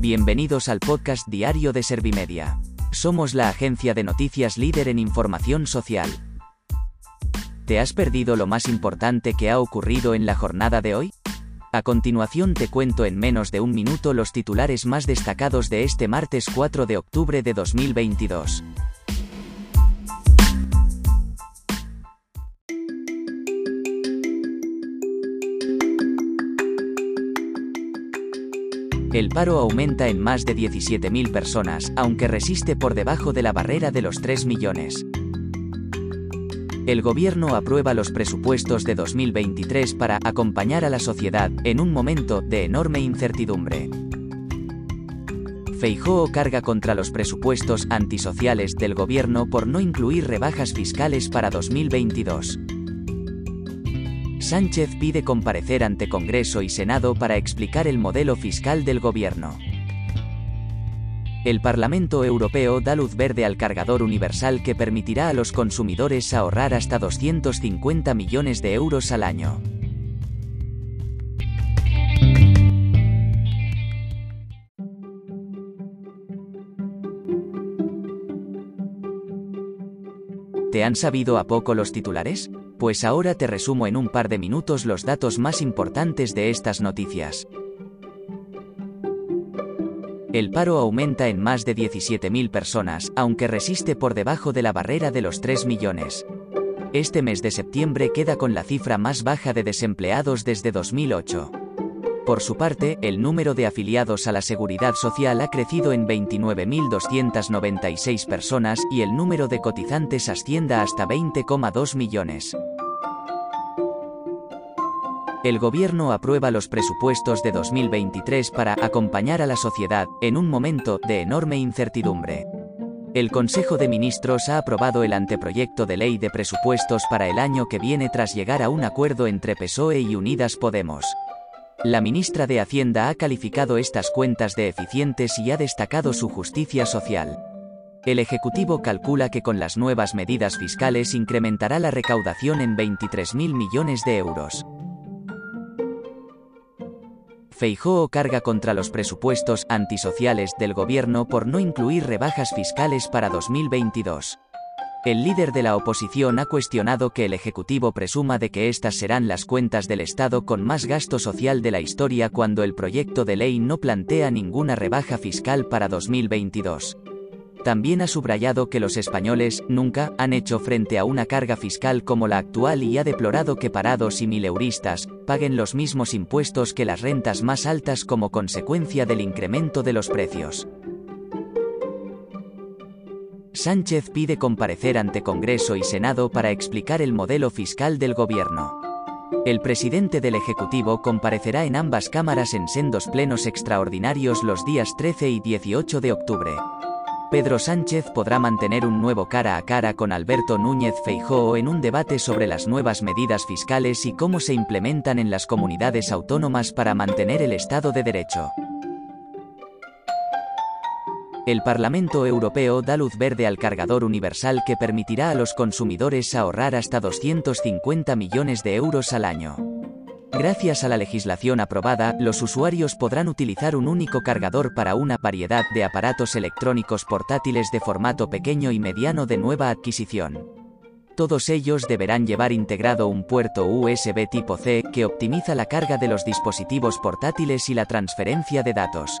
Bienvenidos al podcast diario de Servimedia. Somos la agencia de noticias líder en información social. ¿Te has perdido lo más importante que ha ocurrido en la jornada de hoy? A continuación te cuento en menos de un minuto los titulares más destacados de este martes 4 de octubre de 2022. El paro aumenta en más de 17.000 personas, aunque resiste por debajo de la barrera de los 3 millones. El gobierno aprueba los presupuestos de 2023 para acompañar a la sociedad en un momento de enorme incertidumbre. Feijóo carga contra los presupuestos antisociales del gobierno por no incluir rebajas fiscales para 2022. Sánchez pide comparecer ante Congreso y Senado para explicar el modelo fiscal del gobierno. El Parlamento Europeo da luz verde al cargador universal que permitirá a los consumidores ahorrar hasta 250 millones de euros al año. ¿Te han sabido a poco los titulares? Pues ahora te resumo en un par de minutos los datos más importantes de estas noticias. El paro aumenta en más de 17.000 personas, aunque resiste por debajo de la barrera de los 3 millones. Este mes de septiembre queda con la cifra más baja de desempleados desde 2008. Por su parte, el número de afiliados a la Seguridad Social ha crecido en 29.296 personas y el número de cotizantes ascienda hasta 20,2 millones. El gobierno aprueba los presupuestos de 2023 para acompañar a la sociedad en un momento de enorme incertidumbre. El Consejo de Ministros ha aprobado el anteproyecto de ley de presupuestos para el año que viene tras llegar a un acuerdo entre PSOE y Unidas Podemos. La ministra de Hacienda ha calificado estas cuentas de eficientes y ha destacado su justicia social. El Ejecutivo calcula que con las nuevas medidas fiscales incrementará la recaudación en 23.000 millones de euros. Feijóo carga contra los presupuestos antisociales del gobierno por no incluir rebajas fiscales para 2022. El líder de la oposición ha cuestionado que el Ejecutivo presuma de que estas serán las cuentas del Estado con más gasto social de la historia cuando el proyecto de ley no plantea ninguna rebaja fiscal para 2022. También ha subrayado que los españoles nunca han hecho frente a una carga fiscal como la actual y ha deplorado que parados y mileuristas paguen los mismos impuestos que las rentas más altas como consecuencia del incremento de los precios. Sánchez pide comparecer ante Congreso y Senado para explicar el modelo fiscal del gobierno. El presidente del Ejecutivo comparecerá en ambas cámaras en sendos plenos extraordinarios los días 13 y 18 de octubre. Pedro Sánchez podrá mantener un nuevo cara a cara con Alberto Núñez Feijóo en un debate sobre las nuevas medidas fiscales y cómo se implementan en las comunidades autónomas para mantener el Estado de Derecho. El Parlamento Europeo da luz verde al cargador universal que permitirá a los consumidores ahorrar hasta 250 millones de euros al año. Gracias a la legislación aprobada, los usuarios podrán utilizar un único cargador para una variedad de aparatos electrónicos portátiles de formato pequeño y mediano de nueva adquisición. Todos ellos deberán llevar integrado un puerto USB tipo C que optimiza la carga de los dispositivos portátiles y la transferencia de datos.